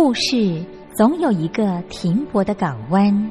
故事总有一个停泊的港湾。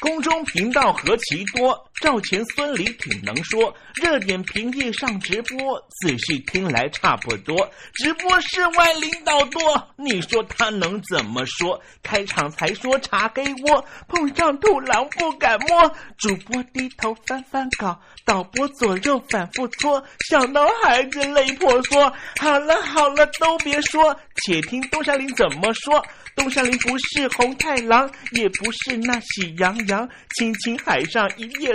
宫中频道何其多，赵钱孙李挺能说。热点平地上直播，仔细听来差不多。直播室外领导多，你说他能怎么说？开场才说茶给我，碰上土狼不敢摸。主播低头翻翻稿，导播左右反复搓，想到孩子泪婆娑。好了好了，都别说，且听东山林怎么说。东山林不是红太狼，也不是那喜羊羊，亲亲海上一叶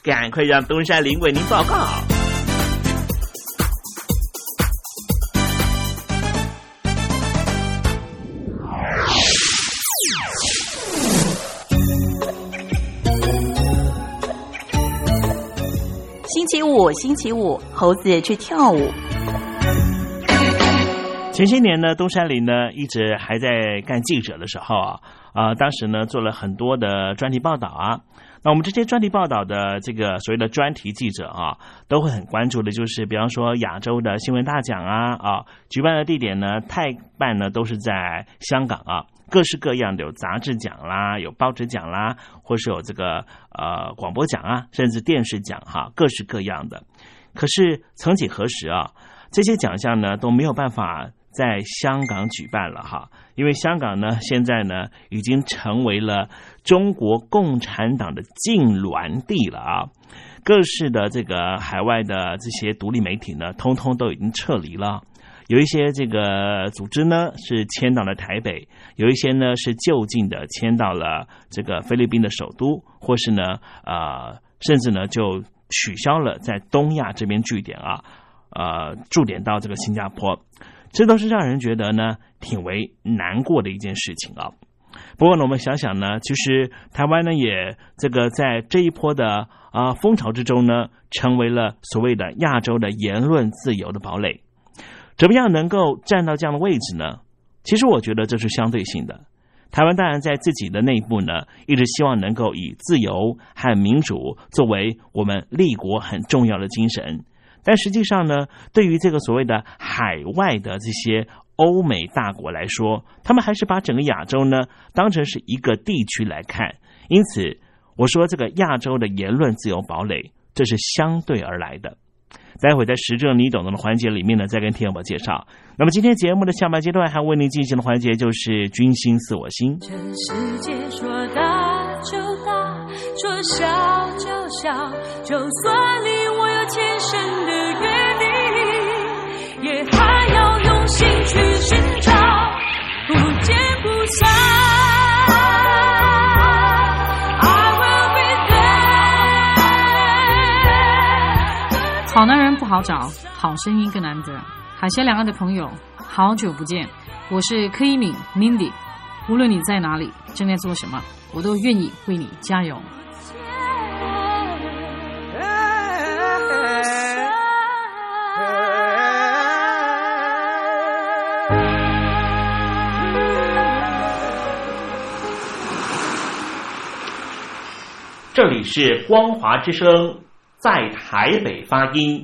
赶快让东山林为您报告。星期五，星期五，猴子去跳舞。前些年呢，东山林呢一直还在干记者的时候啊，啊，当时呢做了很多的专题报道啊。那我们这些专题报道的这个所谓的专题记者啊，都会很关注的，就是比方说亚洲的新闻大奖啊啊，举办的地点呢，泰办呢都是在香港啊，各式各样的有杂志奖啦，有报纸奖啦，或是有这个呃广播奖啊，甚至电视奖哈，各式各样的。可是曾几何时啊，这些奖项呢都没有办法在香港举办了哈，因为香港呢现在呢已经成为了。中国共产党的禁挛地了啊！各式的这个海外的这些独立媒体呢，通通都已经撤离了。有一些这个组织呢是迁到了台北，有一些呢是就近的迁到了这个菲律宾的首都，或是呢呃，甚至呢就取消了在东亚这边据点啊，呃驻点到这个新加坡，这都是让人觉得呢挺为难过的一件事情啊。不过呢，我们想想呢，其实台湾呢也这个在这一波的啊风潮之中呢，成为了所谓的亚洲的言论自由的堡垒。怎么样能够站到这样的位置呢？其实我觉得这是相对性的。台湾当然在自己的内部呢，一直希望能够以自由和民主作为我们立国很重要的精神，但实际上呢，对于这个所谓的海外的这些。欧美大国来说，他们还是把整个亚洲呢当成是一个地区来看，因此我说这个亚洲的言论自由堡垒，这是相对而来的。待会在实证你懂得的环节里面呢，再跟听友们介绍。那么今天节目的下半阶段还为您进行的环节就是“君心似我心”。这世界说大就大，说小就小，就算你我有千山的约定，也还要用心去。好男人不好找，好声音更难得。海峡两岸的朋友，好久不见，我是柯一敏 Mindy。无论你在哪里，正在做什么，我都愿意为你加油。这里是光华之声。在台北发音。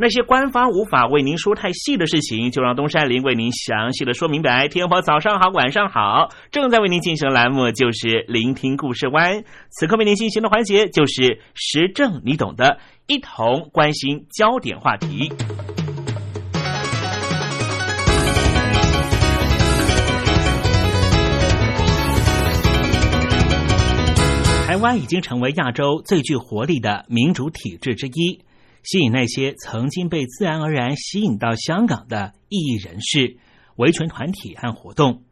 那些官方无法为您说太细的事情，就让东山林为您详细的说明白。天宝早上好，晚上好，正在为您进行的栏目就是聆听故事湾。此刻为您进行的环节就是时政，你懂的，一同关心焦点话题。台湾已经成为亚洲最具活力的民主体制之一，吸引那些曾经被自然而然吸引到香港的异议人士、维权团体和活动。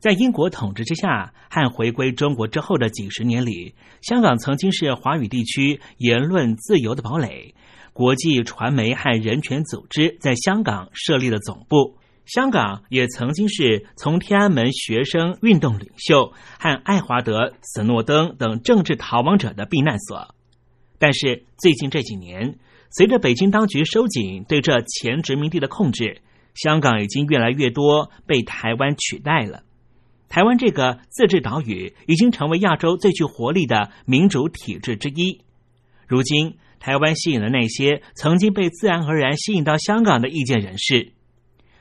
在英国统治之下和回归中国之后的几十年里，香港曾经是华语地区言论自由的堡垒，国际传媒和人权组织在香港设立了总部。香港也曾经是从天安门学生运动领袖和爱华德·斯诺登等政治逃亡者的避难所，但是最近这几年，随着北京当局收紧对这前殖民地的控制，香港已经越来越多被台湾取代了。台湾这个自治岛屿已经成为亚洲最具活力的民主体制之一。如今，台湾吸引了那些曾经被自然而然吸引到香港的意见人士。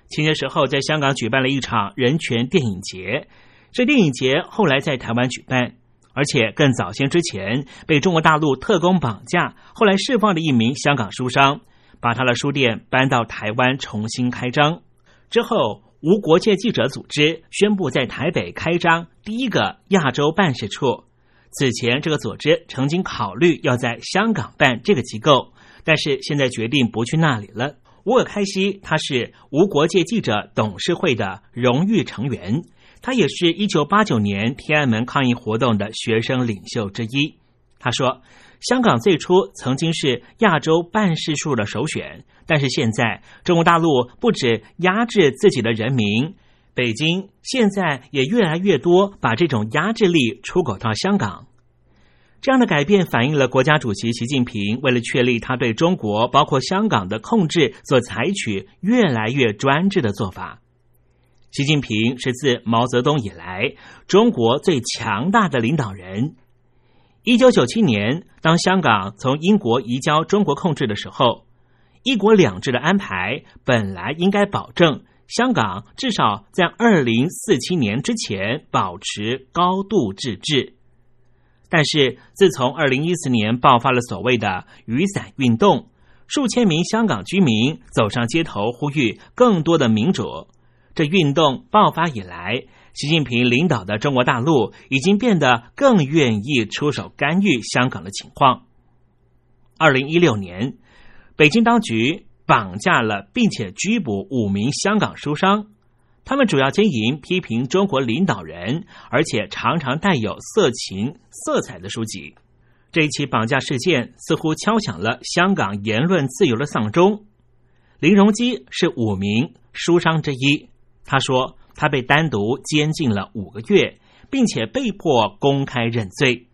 前些时候，在香港举办了一场人权电影节。这电影节后来在台湾举办，而且更早先之前被中国大陆特工绑架，后来释放的一名香港书商，把他的书店搬到台湾重新开张。之后，无国界记者组织宣布在台北开张第一个亚洲办事处。此前，这个组织曾经考虑要在香港办这个机构，但是现在决定不去那里了。乌尔开西，他是无国界记者董事会的荣誉成员，他也是一九八九年天安门抗议活动的学生领袖之一。他说：“香港最初曾经是亚洲办事处的首选，但是现在中国大陆不止压制自己的人民，北京现在也越来越多把这种压制力出口到香港。”这样的改变反映了国家主席习近平为了确立他对中国，包括香港的控制，所采取越来越专制的做法。习近平是自毛泽东以来中国最强大的领导人。一九九七年，当香港从英国移交中国控制的时候，一国两制的安排本来应该保证香港至少在二零四七年之前保持高度自治。但是，自从二零一四年爆发了所谓的雨伞运动，数千名香港居民走上街头呼吁更多的民主。这运动爆发以来，习近平领导的中国大陆已经变得更愿意出手干预香港的情况。二零一六年，北京当局绑架了并且拘捕五名香港书商。他们主要经营批评中国领导人，而且常常带有色情色彩的书籍。这一起绑架事件似乎敲响了香港言论自由的丧钟。林荣基是五名书商之一，他说他被单独监禁了五个月，并且被迫公开认罪，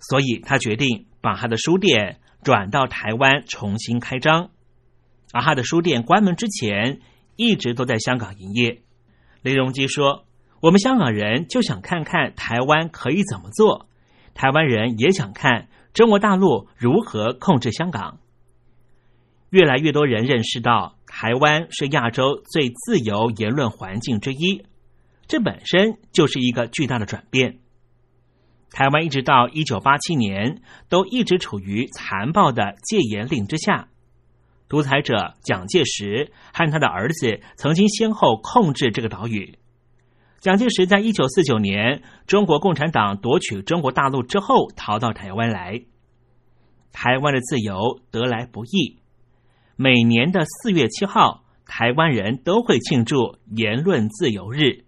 所以他决定把他的书店转到台湾重新开张。而他的书店关门之前。一直都在香港营业。雷荣基说：“我们香港人就想看看台湾可以怎么做，台湾人也想看中国大陆如何控制香港。”越来越多人认识到，台湾是亚洲最自由言论环境之一，这本身就是一个巨大的转变。台湾一直到一九八七年都一直处于残暴的戒严令之下。独裁者蒋介石和他的儿子曾经先后控制这个岛屿。蒋介石在一九四九年中国共产党夺取中国大陆之后，逃到台湾来。台湾的自由得来不易。每年的四月七号，台湾人都会庆祝言论自由日，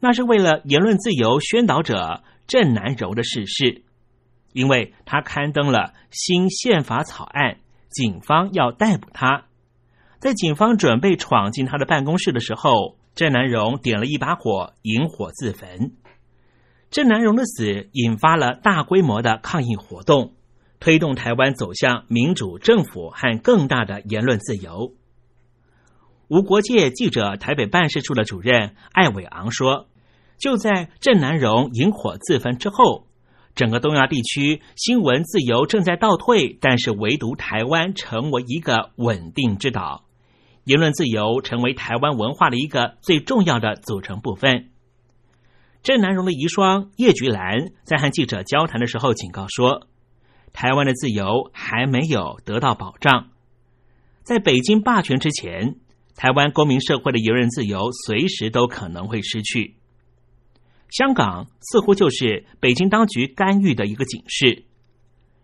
那是为了言论自由宣导者郑南柔的逝世。因为他刊登了新宪法草案，警方要逮捕他。在警方准备闯进他的办公室的时候，郑南荣点了一把火，引火自焚。郑南荣的死引发了大规模的抗议活动，推动台湾走向民主政府和更大的言论自由。无国界记者台北办事处的主任艾伟昂说：“就在郑南荣引火自焚之后。”整个东亚地区新闻自由正在倒退，但是唯独台湾成为一个稳定之岛，言论自由成为台湾文化的一个最重要的组成部分。郑南荣的遗孀叶菊兰在和记者交谈的时候警告说：“台湾的自由还没有得到保障，在北京霸权之前，台湾公民社会的言论自由随时都可能会失去。”香港似乎就是北京当局干预的一个警示。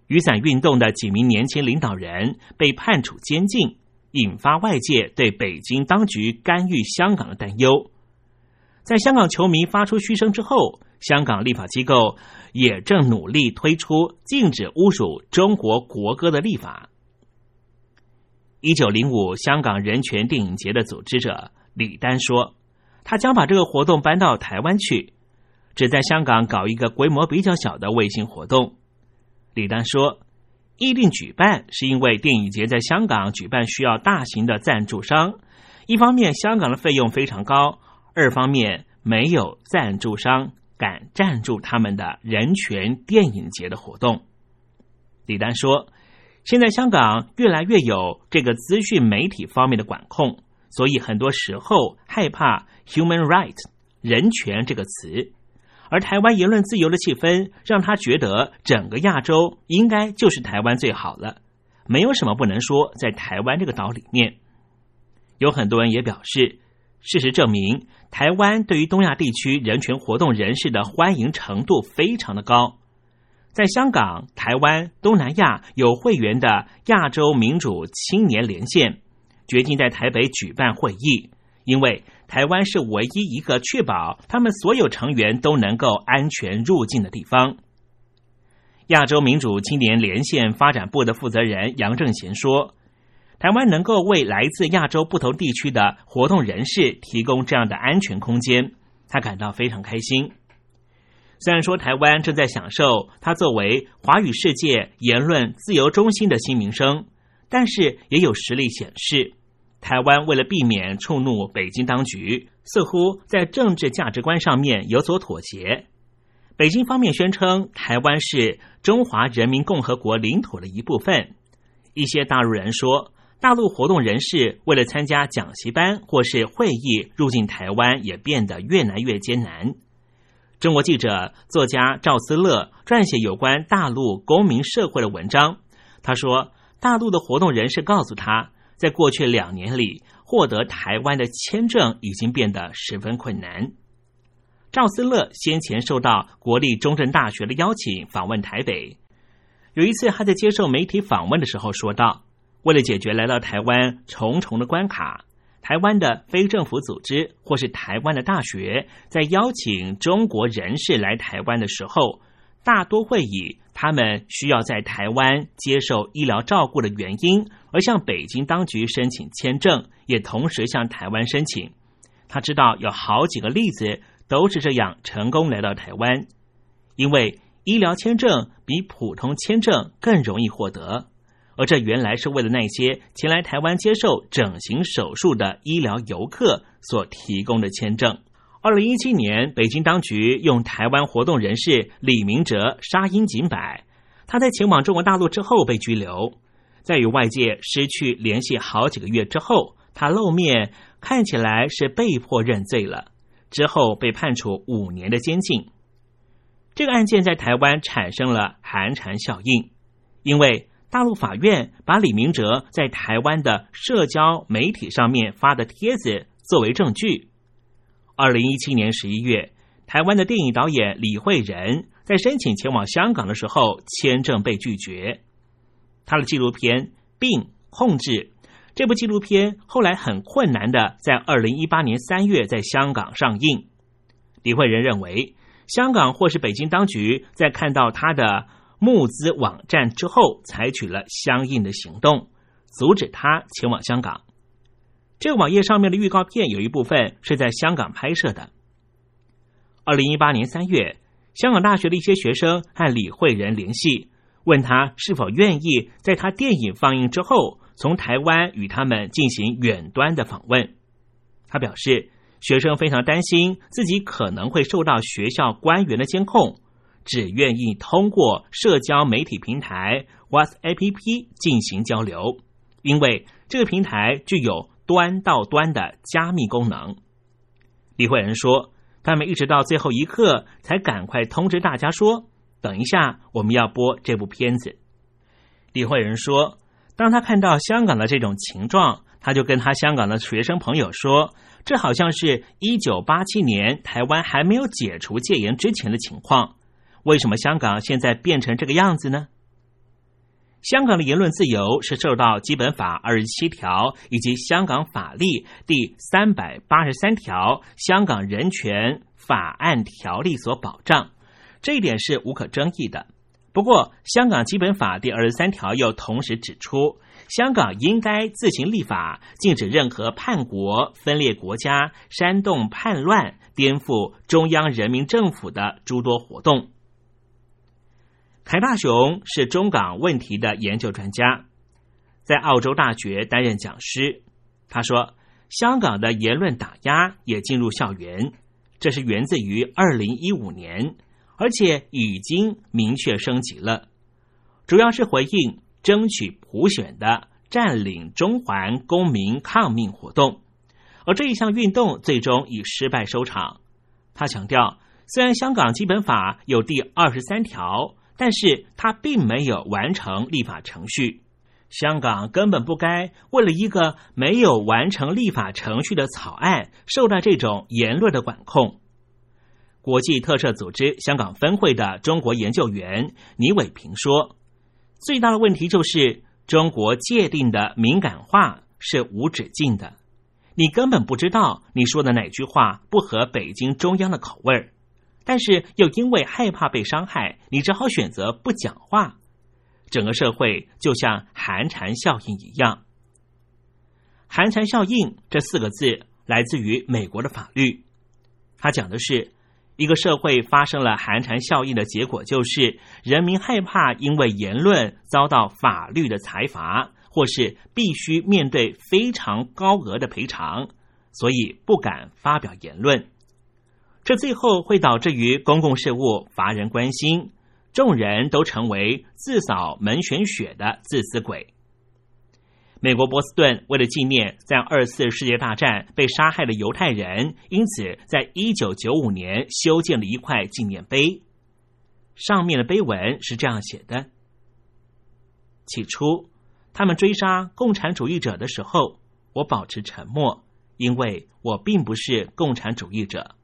雨伞运动的几名年轻领导人被判处监禁，引发外界对北京当局干预香港的担忧。在香港球迷发出嘘声之后，香港立法机构也正努力推出禁止侮辱中国国歌的立法。一九零五香港人权电影节的组织者李丹说：“他将把这个活动搬到台湾去。”只在香港搞一个规模比较小的卫星活动，李丹说：“议定举办是因为电影节在香港举办需要大型的赞助商，一方面香港的费用非常高，二方面没有赞助商敢赞助他们的人权电影节的活动。”李丹说：“现在香港越来越有这个资讯媒体方面的管控，所以很多时候害怕 ‘human right’ 人权这个词。”而台湾言论自由的气氛，让他觉得整个亚洲应该就是台湾最好了，没有什么不能说。在台湾这个岛里面，有很多人也表示，事实证明，台湾对于东亚地区人权活动人士的欢迎程度非常的高。在香港、台湾、东南亚有会员的亚洲民主青年连线，决定在台北举办会议，因为。台湾是唯一一个确保他们所有成员都能够安全入境的地方。亚洲民主青年连线发展部的负责人杨正贤说：“台湾能够为来自亚洲不同地区的活动人士提供这样的安全空间，他感到非常开心。虽然说台湾正在享受它作为华语世界言论自由中心的新名声，但是也有实例显示。”台湾为了避免触怒北京当局，似乎在政治价值观上面有所妥协。北京方面宣称台湾是中华人民共和国领土的一部分。一些大陆人说，大陆活动人士为了参加讲习班或是会议入境台湾，也变得越来越艰难。中国记者、作家赵思乐撰写有关大陆公民社会的文章，他说，大陆的活动人士告诉他。在过去两年里，获得台湾的签证已经变得十分困难。赵思乐先前受到国立中正大学的邀请访问台北，有一次他在接受媒体访问的时候说道：“为了解决来到台湾重重的关卡，台湾的非政府组织或是台湾的大学，在邀请中国人士来台湾的时候。”大多会以他们需要在台湾接受医疗照顾的原因，而向北京当局申请签证，也同时向台湾申请。他知道有好几个例子都是这样成功来到台湾，因为医疗签证比普通签证更容易获得，而这原来是为了那些前来台湾接受整形手术的医疗游客所提供的签证。二零一七年，北京当局用台湾活动人士李明哲杀鹰儆百。他在前往中国大陆之后被拘留，在与外界失去联系好几个月之后，他露面，看起来是被迫认罪了。之后被判处五年的监禁。这个案件在台湾产生了寒蝉效应，因为大陆法院把李明哲在台湾的社交媒体上面发的帖子作为证据。二零一七年十一月，台湾的电影导演李慧仁在申请前往香港的时候，签证被拒绝。他的纪录片《病控制》这部纪录片后来很困难的在二零一八年三月在香港上映。李慧仁认为，香港或是北京当局在看到他的募资网站之后，采取了相应的行动，阻止他前往香港。这个网页上面的预告片有一部分是在香港拍摄的。二零一八年三月，香港大学的一些学生和李慧仁联系，问他是否愿意在他电影放映之后，从台湾与他们进行远端的访问。他表示，学生非常担心自己可能会受到学校官员的监控，只愿意通过社交媒体平台 WhatsApp 进行交流，因为这个平台具有。端到端的加密功能，李慧仁说：“他们一直到最后一刻才赶快通知大家说，等一下我们要播这部片子。”李慧仁说：“当他看到香港的这种情状，他就跟他香港的学生朋友说，这好像是一九八七年台湾还没有解除戒严之前的情况。为什么香港现在变成这个样子呢？”香港的言论自由是受到《基本法》二十七条以及香港法律第三百八十三条《香港人权法案条例》所保障，这一点是无可争议的。不过，香港基本法第二十三条又同时指出，香港应该自行立法，禁止任何叛国、分裂国家、煽动叛乱、颠覆中央人民政府的诸多活动。台大雄是中港问题的研究专家，在澳洲大学担任讲师。他说，香港的言论打压也进入校园，这是源自于二零一五年，而且已经明确升级了，主要是回应争取普选的占领中环公民抗命活动，而这一项运动最终以失败收场。他强调，虽然香港基本法有第二十三条。但是他并没有完成立法程序，香港根本不该为了一个没有完成立法程序的草案受到这种言论的管控。国际特赦组织香港分会的中国研究员倪伟平说：“最大的问题就是中国界定的敏感化是无止境的，你根本不知道你说的哪句话不合北京中央的口味儿。”但是又因为害怕被伤害，你只好选择不讲话。整个社会就像寒蝉效应一样。寒蝉效应这四个字来自于美国的法律，它讲的是一个社会发生了寒蝉效应的结果，就是人民害怕因为言论遭到法律的裁罚，或是必须面对非常高额的赔偿，所以不敢发表言论。这最后会导致于公共事务乏人关心，众人都成为自扫门前雪的自私鬼。美国波士顿为了纪念在二次世界大战被杀害的犹太人，因此在一九九五年修建了一块纪念碑，上面的碑文是这样写的：起初，他们追杀共产主义者的时候，我保持沉默，因为我并不是共产主义者。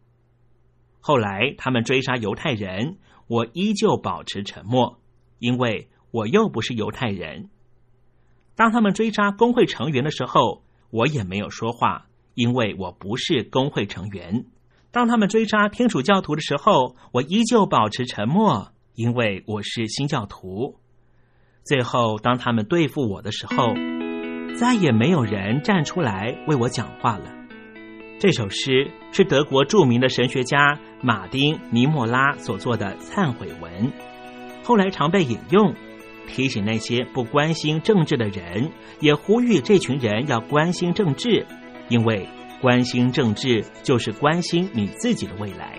后来他们追杀犹太人，我依旧保持沉默，因为我又不是犹太人。当他们追杀工会成员的时候，我也没有说话，因为我不是工会成员。当他们追杀天主教徒的时候，我依旧保持沉默，因为我是新教徒。最后，当他们对付我的时候，再也没有人站出来为我讲话了。这首诗是德国著名的神学家马丁·尼莫拉所作的忏悔文，后来常被引用，提醒那些不关心政治的人，也呼吁这群人要关心政治，因为关心政治就是关心你自己的未来。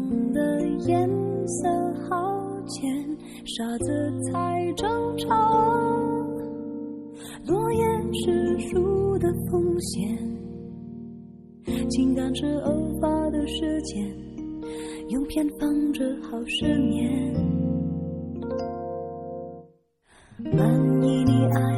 红的颜色好浅，沙子才正常。落叶是树的风险，情感是偶发的事件，用偏方治好失眠。满意你爱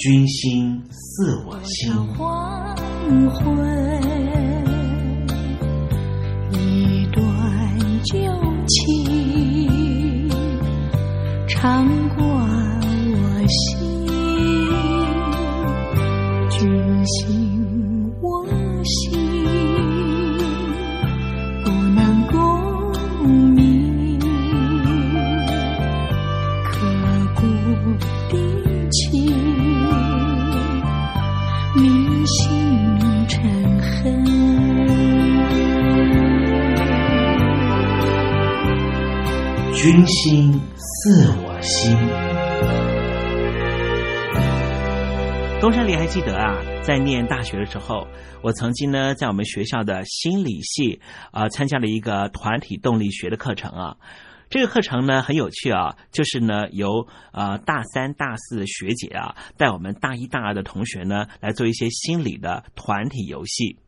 君心似我心。黄昏，一段旧情长过君心似我心。东山里还记得啊，在念大学的时候，我曾经呢在我们学校的心理系啊、参加了一个团体动力学的课程啊。这个课程呢很有趣啊，就是呢由呃大三、大四的学姐啊带我们大一、大二的同学呢来做一些心理的团体游戏。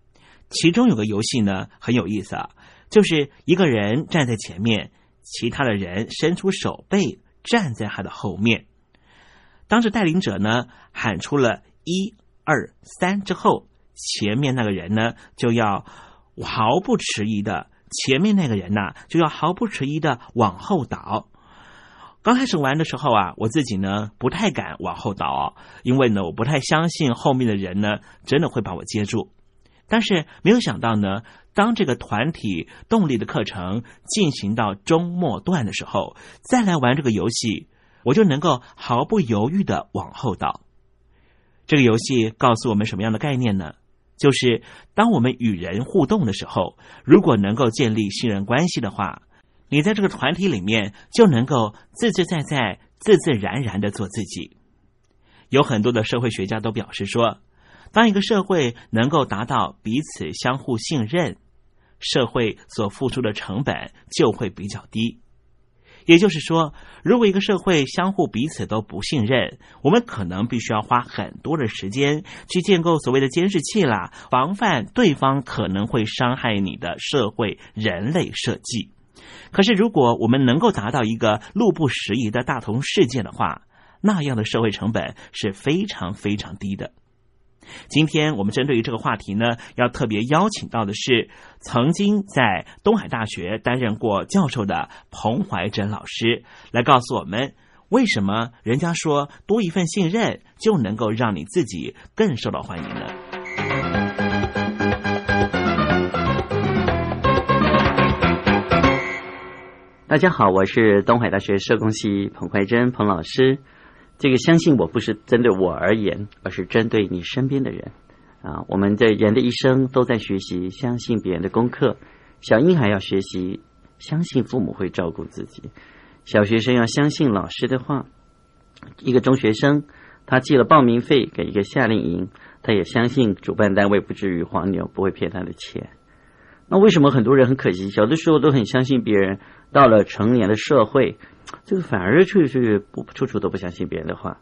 其中有个游戏呢很有意思啊，就是一个人站在前面，其他的人伸出手背站在他的后面。当着带领者呢喊出了一二三之后，前面那个人呢就要毫不迟疑的。前面那个人呐、就要毫不迟疑的往后倒。刚开始玩的时候啊，我自己呢不太敢往后倒、因为呢我不太相信后面的人呢真的会把我接住。但是没有想到呢，当这个团体动力的课程进行到中末段的时候，再来玩这个游戏，我就能够毫不犹豫的往后倒。这个游戏告诉我们什么样的概念呢？就是当我们与人互动的时候，如果能够建立信任关系的话，你在这个团体里面就能够自自在在、自自然然的做自己。有很多的社会学家都表示说，当一个社会能够达到彼此相互信任，社会所付出的成本就会比较低。也就是说，如果一个社会相互彼此都不信任，我们可能必须要花很多的时间去建构所谓的监视器啦，防范对方可能会伤害你的社会人类设计。可是，如果我们能够达到一个路不拾遗的大同世界的话，那样的社会成本是非常非常低的。今天我们针对于这个话题呢，要特别邀请到的是曾经在东海大学担任过教授的彭怀珍老师，来告诉我们为什么人家说多一份信任就能够让你自己更受到欢迎呢？大家好，我是东海大学社工系彭怀珍彭老师。这个相信我不是针对我而言，而是针对你身边的人啊。我们的人的一生都在学习相信别人的功课。小婴孩要学习相信父母会照顾自己，小学生要相信老师的话。一个中学生他寄了报名费给一个夏令营，他也相信主办单位不至于黄牛，不会骗他的钱。那为什么很多人很可惜，小的时候都很相信别人，到了成年的社会？这个反而处处不处处都不相信别人的话，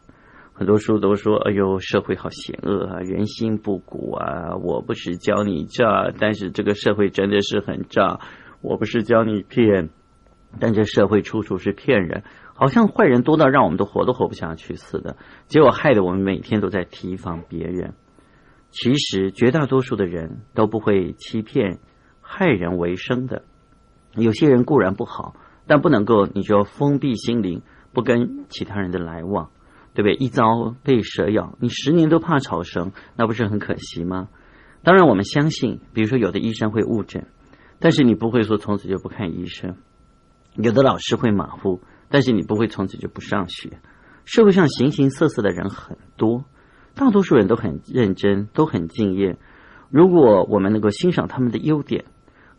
很多书都说：“哎呦，社会好险恶啊，人心不古啊！”我不是教你诈，但是这个社会真的是很诈。我不是教你骗，但这社会处处是骗人，好像坏人多到让我们都活都活不下去似的。结果害得我们每天都在提防别人。其实绝大多数的人都不会欺骗、害人为生的。有些人固然不好。但不能够，你就封闭心灵，不跟其他人的来往，对不对？一朝被蛇咬，你十年都怕草绳，那不是很可惜吗？当然，我们相信，比如说有的医生会误诊，但是你不会说从此就不看医生；有的老师会马虎，但是你不会从此就不上学。社会上形形色色的人很多，大多数人都很认真，都很敬业。如果我们能够欣赏他们的优点，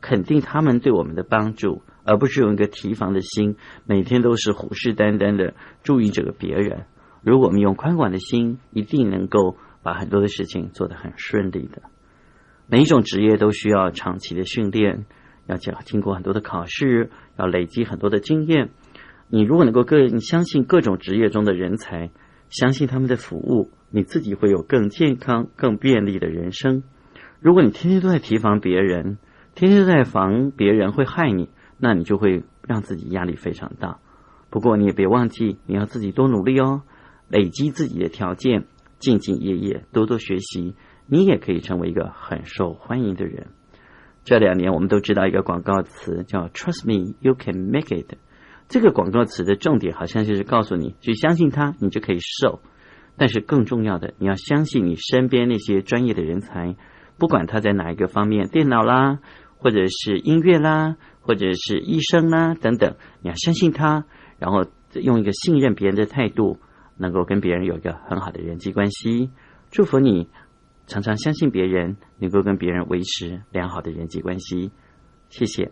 肯定他们对我们的帮助。而不是用一个提防的心，每天都是虎视眈眈的注意这个别人。如果我们用宽广的心，一定能够把很多的事情做得很顺利的。每一种职业都需要长期的训练，要经经过很多的考试，要累积很多的经验。你如果能够更相信各种职业中的人才，相信他们的服务，你自己会有更健康、更便利的人生。如果你天天都在提防别人，天天在防别人会害你。那你就会让自己压力非常大。不过你也别忘记，你要自己多努力哦，累积自己的条件，兢兢业业，多多学习，你也可以成为一个很受欢迎的人。这两年我们都知道一个广告词叫 “Trust me, you can make it”。这个广告词的重点好像就是告诉你，去相信它，你就可以瘦。但是更重要的，你要相信你身边那些专业的人才，不管他在哪一个方面，电脑啦，或者是音乐啦，或者是医生啦等等，你要相信他，然后用一个信任别人的态度，能够跟别人有一个很好的人际关系。祝福你，常常相信别人，能够跟别人维持良好的人际关系。谢谢。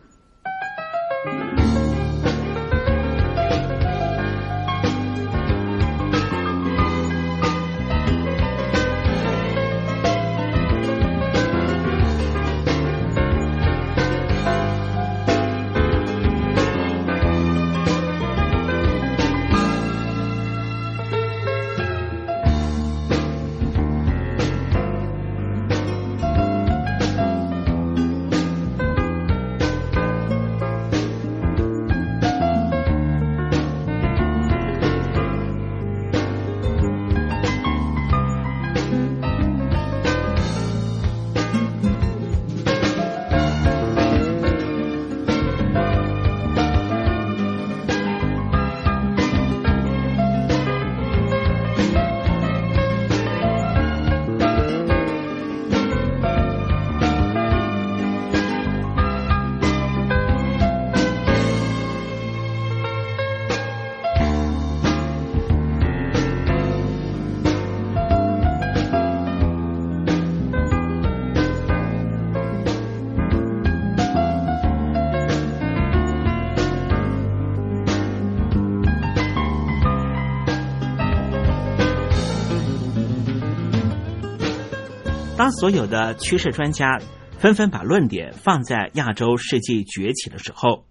当所有的趋势专家纷纷把论点放在亚洲世纪崛起的时候，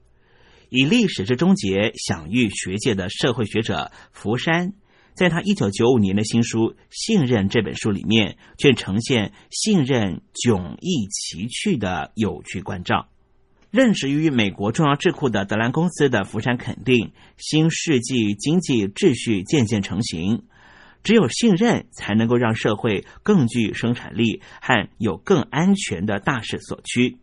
以历史之终结享誉学界的社会学者福山，在他一九九五年的新书《信任》这本书里面，却呈现信任迥异奇趣的有趣关照。任职于美国重要智库的德兰公司的福山肯定，新世纪经济秩序渐渐成型。只有信任，才能够让社会更具生产力和有更安全的大势所趋。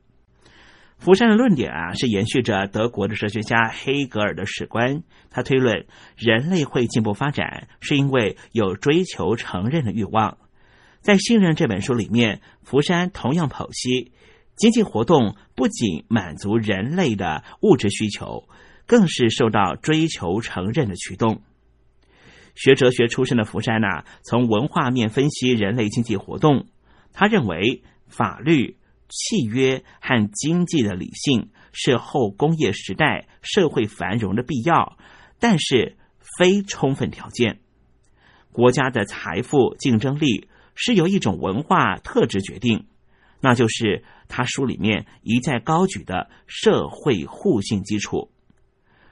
福山的论点啊，是延续着德国的哲学家黑格尔的史观。他推论，人类会进步发展，是因为有追求承认的欲望。在《信任》这本书里面，福山同样剖析，经济活动不仅满足人类的物质需求，更是受到追求承认的驱动。学哲学出身的福山呐，从文化面分析人类经济活动。他认为，法律、契约和经济的理性是后工业时代社会繁荣的必要，但是非充分条件。国家的财富竞争力是由一种文化特质决定，那就是他书里面一再高举的社会互信基础，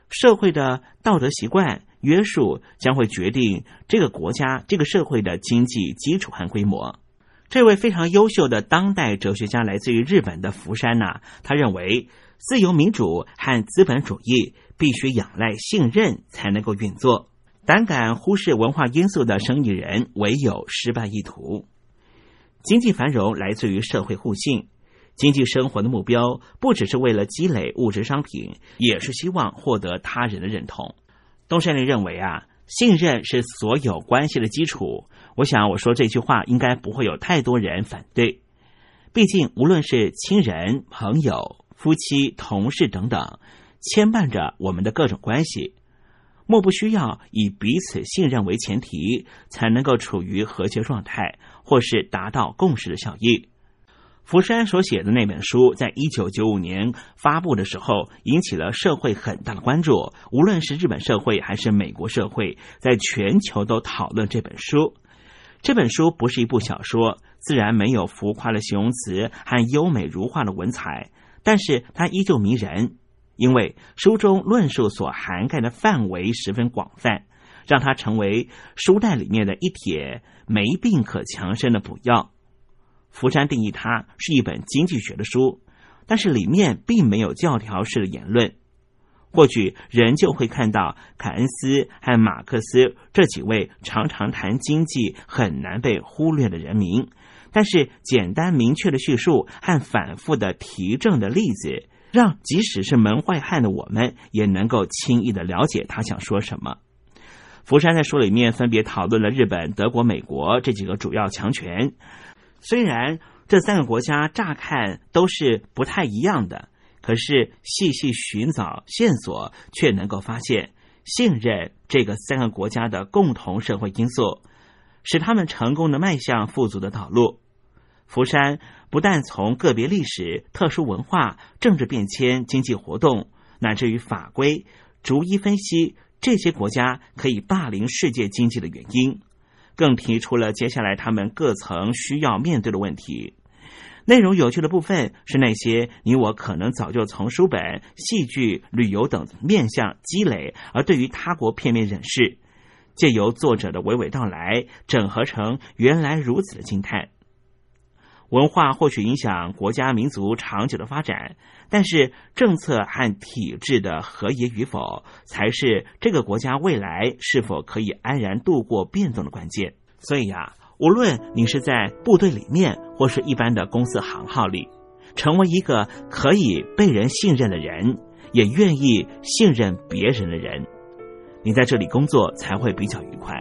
社会的道德习惯。约束将会决定这个国家、这个社会的经济基础和规模。这位非常优秀的当代哲学家来自于日本的福山呐，他认为自由民主和资本主义必须仰赖信任才能够运作。胆敢忽视文化因素的生意人，唯有失败一途。经济繁荣来自于社会互信，经济生活的目标不只是为了积累物质商品，也是希望获得他人的认同。东山林认为啊，信任是所有关系的基础。我想我说这句话应该不会有太多人反对。毕竟无论是亲人、朋友、夫妻、同事等等，牵绊着我们的各种关系，莫不需要以彼此信任为前提，才能够处于和谐状态，或是达到共识的效益。福山所写的那本书，在一九九五年发布的时候，引起了社会很大的关注。无论是日本社会还是美国社会，在全球都讨论这本书。这本书不是一部小说，自然没有浮夸的形容词和优美如画的文采，但是它依旧迷人，因为书中论述所涵盖的范围十分广泛，让它成为书袋里面的一帖没病可强身的补药。福山定义它是一本经济学的书，但是里面并没有教条式的言论。或许仍旧会看到凯恩斯和马克思这几位常常谈经济、很难被忽略的人名。但是，简单明确的叙述和反复的提证的例子，让即使是门外汉的我们，也能够轻易的了解他想说什么。福山在书里面分别讨论了日本、德国、美国这几个主要强权。虽然这三个国家乍看都是不太一样的，可是细细寻找线索，却能够发现信任这个三个国家的共同社会因素，使他们成功的迈向富足的道路。福山不但从个别历史、特殊文化、政治变迁、经济活动，乃至于法规，逐一分析这些国家可以霸凌世界经济的原因，更提出了接下来他们各层需要面对的问题。内容有趣的部分是那些你我可能早就从书本、戏剧、旅游等面向积累，而对于他国片面认识，借由作者的娓娓道来，整合成原来如此的惊叹。文化或许影响国家民族长久的发展，但是政策和体制的合宜与否，才是这个国家未来是否可以安然度过变动的关键。所以呀，无论你是在部队里面，或是一般的公司行号里，成为一个可以被人信任的人，也愿意信任别人的人，你在这里工作才会比较愉快。